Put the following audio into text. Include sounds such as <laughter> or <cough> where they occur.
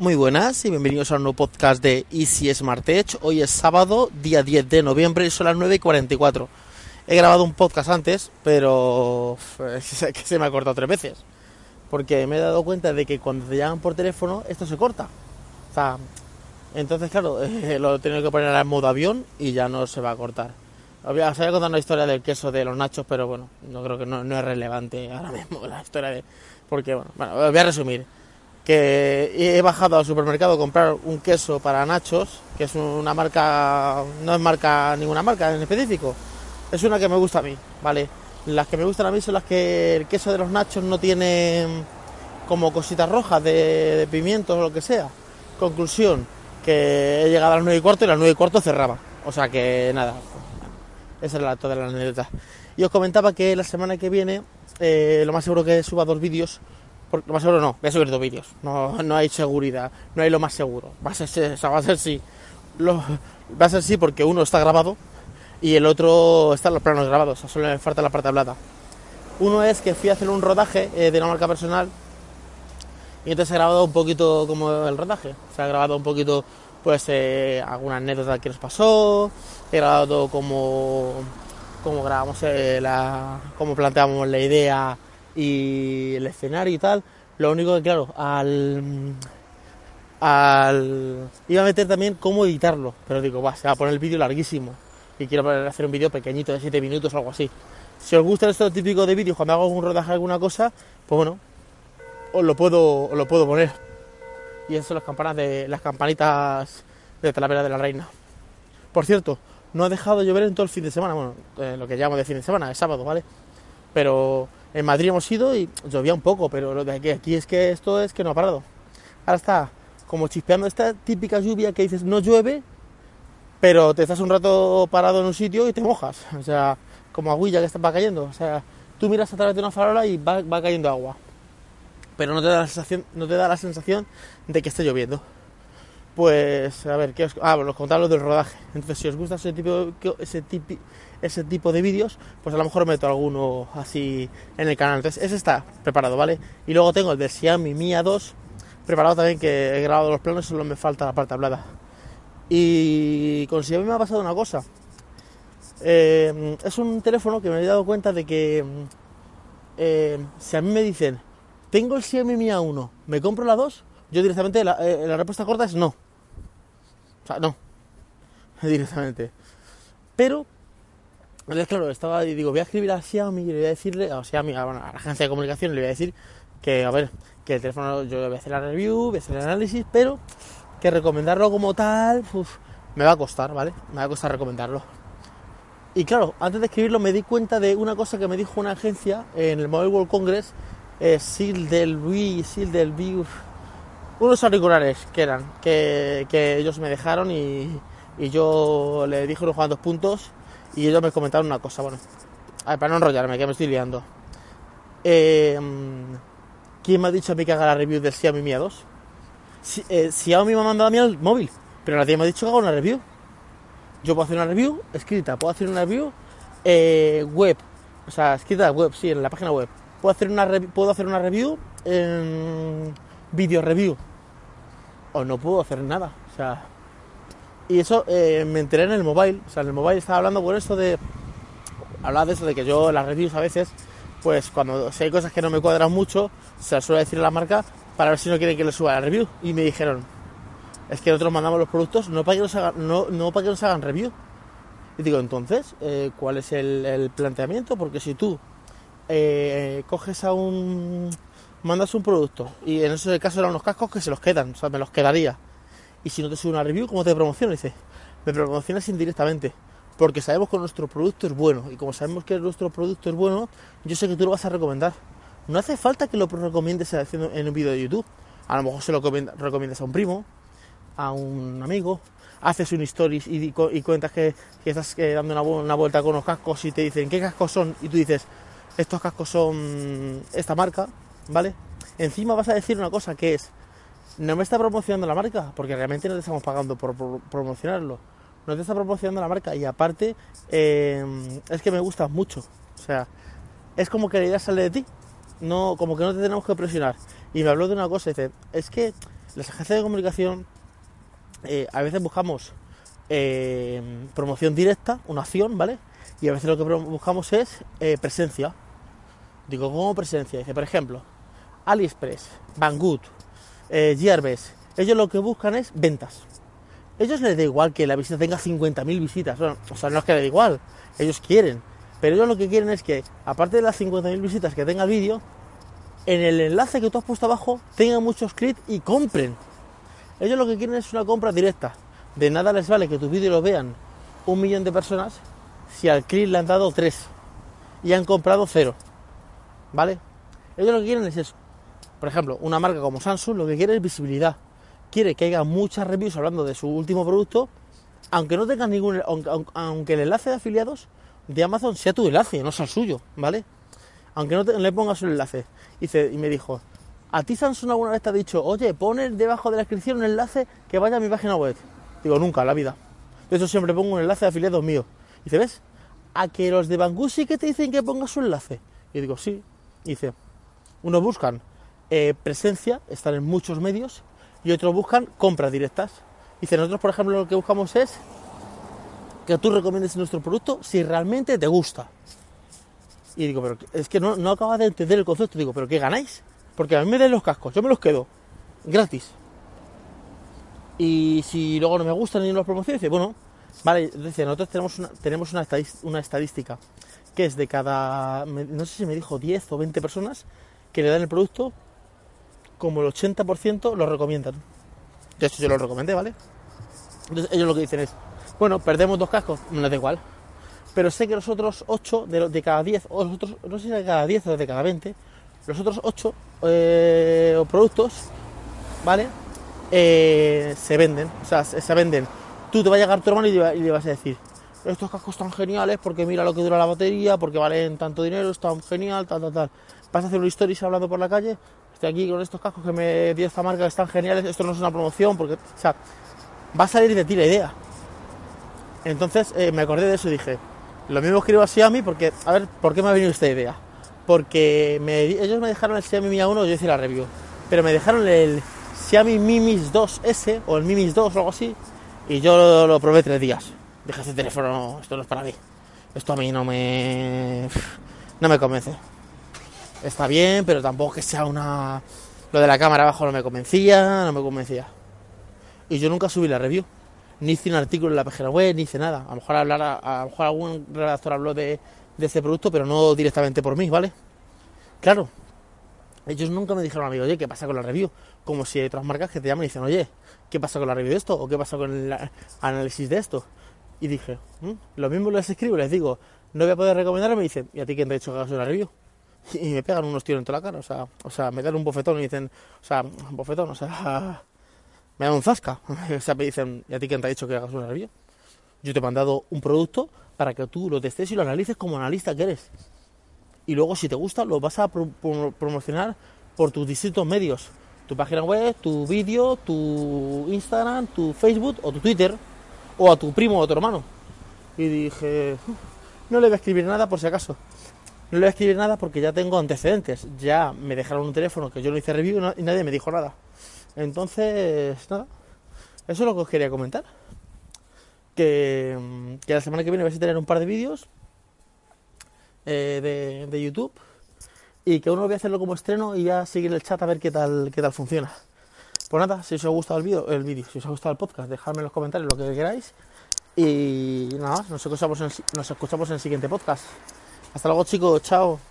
Muy buenas y bienvenidos a un nuevo podcast de Easy Smart Edge. Hoy es sábado, día 10 de noviembre y son las 9 y 44. He grabado un podcast antes, pero <laughs> que se me ha cortado tres veces. Porque me he dado cuenta de que cuando te llaman por teléfono, esto se corta. O sea, entonces, claro, <laughs> lo he tenido que poner en modo avión y ya no se va a cortar. Os voy a contar una historia del queso de los nachos, pero bueno, no creo que no, no es relevante ahora mismo la historia de... Porque, bueno, bueno, voy a resumir que he bajado al supermercado a comprar un queso para nachos, que es una marca, no es marca ninguna marca en específico, es una que me gusta a mí, ¿vale? Las que me gustan a mí son las que el queso de los nachos no tiene como cositas rojas de, pimientos o lo que sea. Conclusión, que he llegado a las 9 y cuarto y las 9 y cuarto cerraba. O sea que nada, esa es toda la anécdota. Y os comentaba que la semana que viene, eh, lo más seguro que suba dos vídeos porque lo más seguro no, voy a subir dos vídeos. No, no hay seguridad, no hay lo más seguro. Va a ser, va a ser sí. Va a ser sí porque uno está grabado y el otro están los planos grabados. solo me falta la parte hablada. Uno es que fui a hacer un rodaje eh, de una marca personal y entonces he grabado un poquito como el rodaje. Se ha grabado un poquito, pues, eh, alguna anécdota que nos pasó. He grabado como, como grabamos eh, la, como planteamos la idea y el escenario y tal. Lo único que, claro, al. al iba a meter también cómo editarlo, pero digo, va, se va a poner el vídeo larguísimo y quiero hacer un vídeo pequeñito de 7 minutos o algo así. Si os gusta esto típico de vídeos cuando hago un rodaje alguna cosa, pues bueno, os lo puedo, lo puedo poner. Y eso son las campanas de las campanitas de Talavera de la Reina. Por cierto, no ha dejado de llover en todo el fin de semana, bueno, eh, lo que llamamos de fin de semana, es sábado, ¿vale? Pero en Madrid hemos ido y llovía un poco, pero lo de aquí, aquí es que esto es que no ha parado. Ahora está como chispeando esta típica lluvia que dices no llueve, pero te estás un rato parado en un sitio y te mojas. O sea, como aguilla que está, va cayendo. O sea, tú miras a través de una farola y va, va cayendo agua. Pero no te da la sensación, no te da la sensación de que esté lloviendo. Pues, a ver, ¿qué os, ah, bueno, contaba lo del rodaje. Entonces, si os gusta ese tipo, ese ese tipo de vídeos, pues a lo mejor meto alguno así en el canal. Entonces, ese está preparado, ¿vale? Y luego tengo el de Xiaomi Mi A2 preparado también, que he grabado los planos, solo me falta la parte hablada. Y con Xiaomi me ha pasado una cosa. Eh, es un teléfono que me he dado cuenta de que eh, si a mí me dicen, tengo el Xiaomi Mi A1, ¿me compro la 2? Yo directamente eh, la respuesta corta es no. Sea, no. <laughs> Directamente. Pero entonces, claro, estaba y digo, voy a escribir a Xiaomi y le voy a decirle, a Xiaomi, a, la agencia de comunicación, le voy a decir que, a ver, que el teléfono yo voy a hacer la review, voy a hacer el análisis, pero que recomendarlo como tal, me va a costar, ¿vale? Me va a costar recomendarlo. Y claro, antes de escribirlo me di cuenta de una cosa que me dijo una agencia en el Mobile World Congress, eh, Sil del Wii, Sil del Wii, unos auriculares que eran, que, que ellos me dejaron y, y yo le dije unos cuantos puntos y ellos me comentaron una cosa, bueno, a ver, para no enrollarme, que me estoy liando. Eh, ¿Quién me ha dicho a mí que haga la review del Xiaomi Mi A2? Si, eh, Xiaomi me ha mandado a mí el móvil, pero nadie me ha dicho que haga una review. Yo puedo hacer una review escrita, puedo hacer una review eh, web, o sea, escrita web, sí, en la página web. Puedo hacer una, puedo hacer una review en video review. O no puedo hacer nada, o sea, y eso eh, me enteré en el mobile. O sea, en el mobile estaba hablando por eso de. Hablaba de eso, de que yo las reviews a veces, pues cuando si hay cosas que no me cuadran mucho, se suele decir a la marca para ver si no quieren que le suba la review. Y me dijeron, es que nosotros mandamos los productos no para que nos hagan, no, no para que nos hagan review. Y digo, entonces, eh, ¿cuál es el, planteamiento? Porque si tú eh, coges a un. Mandas un producto y en ese caso eran unos cascos que se los quedan, o sea, me los quedaría y si no te sube una review, ¿cómo te promociona? Dice, me promocionas indirectamente, porque sabemos que nuestro producto es bueno, y como sabemos que nuestro producto es bueno, yo sé que tú lo vas a recomendar. No hace falta que lo recomiendes en un vídeo de YouTube. A lo mejor se lo recomiendas a un primo, a un amigo, haces un stories y, cuentas que, estás dando una, una, vuelta con unos cascos y te dicen qué cascos son y tú dices estos cascos son esta marca, ¿vale? Encima vas a decir una cosa que es no me está promocionando la marca, porque realmente no te estamos pagando por, promocionarlo. No te está promocionando la marca y aparte eh, es que me gusta mucho. O sea, es como que la idea sale de ti, no, como que no te tenemos que presionar. Y me habló de una cosa, dice, es que las agencias de comunicación eh, a veces buscamos eh, promoción directa, una acción, ¿vale? Y a veces lo que buscamos es presencia. Digo, ¿cómo presencia? Dice, por ejemplo, AliExpress, Banggood, eh, ellos lo que buscan es ventas. Ellos les da igual que la visita tenga 50.000 visitas. o sea, no es que les da igual, ellos quieren. Pero ellos lo que quieren es que, aparte de las 50.000 visitas que tenga el vídeo, en el enlace que tú has puesto abajo tengan muchos clics y compren. Ellos lo que quieren es una compra directa. De nada les vale que tu vídeo lo vean un millón de personas si al clic le han dado tres y han comprado cero. ¿Vale? Ellos lo que quieren es eso. Por ejemplo, una marca como Samsung lo que quiere es visibilidad. Quiere que haya muchas reviews hablando de su último producto, aunque no tengan ningún. Aunque, el enlace de afiliados de Amazon sea tu enlace, no sea el suyo, ¿vale? Aunque no le pongas un enlace. Y, y me dijo, ¿a ti Samsung alguna vez te ha dicho, oye, pones debajo de la descripción un enlace que vaya a mi página web? Digo, nunca, la vida. De hecho, siempre pongo un enlace de afiliados mío. Y dice, ¿ves? A que los de Banggood sí que te dicen que pongas su enlace. Y digo, sí. Y dice, unos buscan eh, presencia, están en muchos medios, y otros buscan compras directas. Dice, nosotros, por ejemplo, lo que buscamos es que tú recomiendes nuestro producto si realmente te gusta. Y digo, pero es que no, no acabas de entender el concepto. Digo, ¿pero qué ganáis? Porque a mí me den los cascos, yo me los quedo gratis. Y si luego no me gustan ni los promociones, dice, bueno, vale, dice, nosotros tenemos una, tenemos una, una estadística que es de cada, no sé si me dijo 10 o 20 personas que le dan el producto, como el 80% lo recomiendan. De hecho, yo lo recomendé, ¿vale? Entonces ellos lo que dicen es, bueno, perdemos dos cascos, no da igual. Pero sé que los otros 8 de, de cada 10, o los otros, no sé si de cada 10 o de cada 20, los otros 8 eh, productos, ¿vale? Eh, se venden, o sea, se, venden. Tú te va a llegar tu hermano y le, vas a decir, estos cascos están geniales porque mira lo que dura la batería, porque valen tanto dinero, están genial, tal, tal, tal. Vas a hacer una historia hablando por la calle, aquí con estos cascos que me dio esta marca, están geniales, esto no es una promoción, porque, va a salir de ti la idea. Entonces eh, me acordé de eso y dije, lo mismo escribo a Xiaomi porque, a ver, ¿por qué me ha venido esta idea? Porque ellos me dejaron el Xiaomi Mi A1, yo hice la review, pero me dejaron el Xiaomi Mi Mix 2S o el Mi Mix 2 o algo así. Y yo lo, probé tres días. Dije, este teléfono, esto no es para mí. Esto a mí no me... No me convence. Está bien, pero tampoco que sea una... Lo de la cámara abajo no me convencía, no me convencía. Y yo nunca subí la review. Ni hice un artículo en la página web, ni hice nada. A lo mejor, hablar, a, lo mejor algún redactor habló de, de ese producto, pero no directamente por mí, ¿vale? Claro, ellos nunca me dijeron a mí, oye, ¿qué pasa con la review? Como si hay otras marcas que te llaman y dicen, oye, ¿qué pasa con la review de esto? ¿O qué pasa con el análisis de esto? Y dije, mm, lo mismo les escribo, les digo, no voy a poder recomendar, me dicen, ¿y a ti quién te ha dicho que hagas una review? Y me pegan unos tiros en toda la cara, o sea, o sea, me dan un bofetón y dicen, o sea, un bofetón, o sea, me dan un zasca. <laughs> O sea, me dicen, ¿y a ti quién te ha dicho que hagas una review? Yo te he mandado un producto para que tú lo testes y lo analices como analista que eres y luego si te gusta lo vas a promocionar por tus distintos medios, tu página web, tu vídeo, tu Instagram, tu Facebook o tu Twitter o a tu primo o a tu hermano. Y dije, no le voy a escribir nada por si acaso. No le voy a escribir nada porque ya tengo antecedentes. Ya me dejaron un teléfono que yo no hice review y nadie me dijo nada. Entonces, nada. Eso es lo que os quería comentar. Que, que la semana que viene vais a tener un par de vídeos eh, de, YouTube y que uno voy a hacerlo como estreno y ya seguir el chat a ver qué tal, qué tal funciona. Pues nada, si os ha gustado el vídeo, el vídeo, si os ha gustado el podcast, dejadme en los comentarios lo que queráis. Y nada, nos escuchamos nos escuchamos en el siguiente podcast. Hasta luego chicos, chao.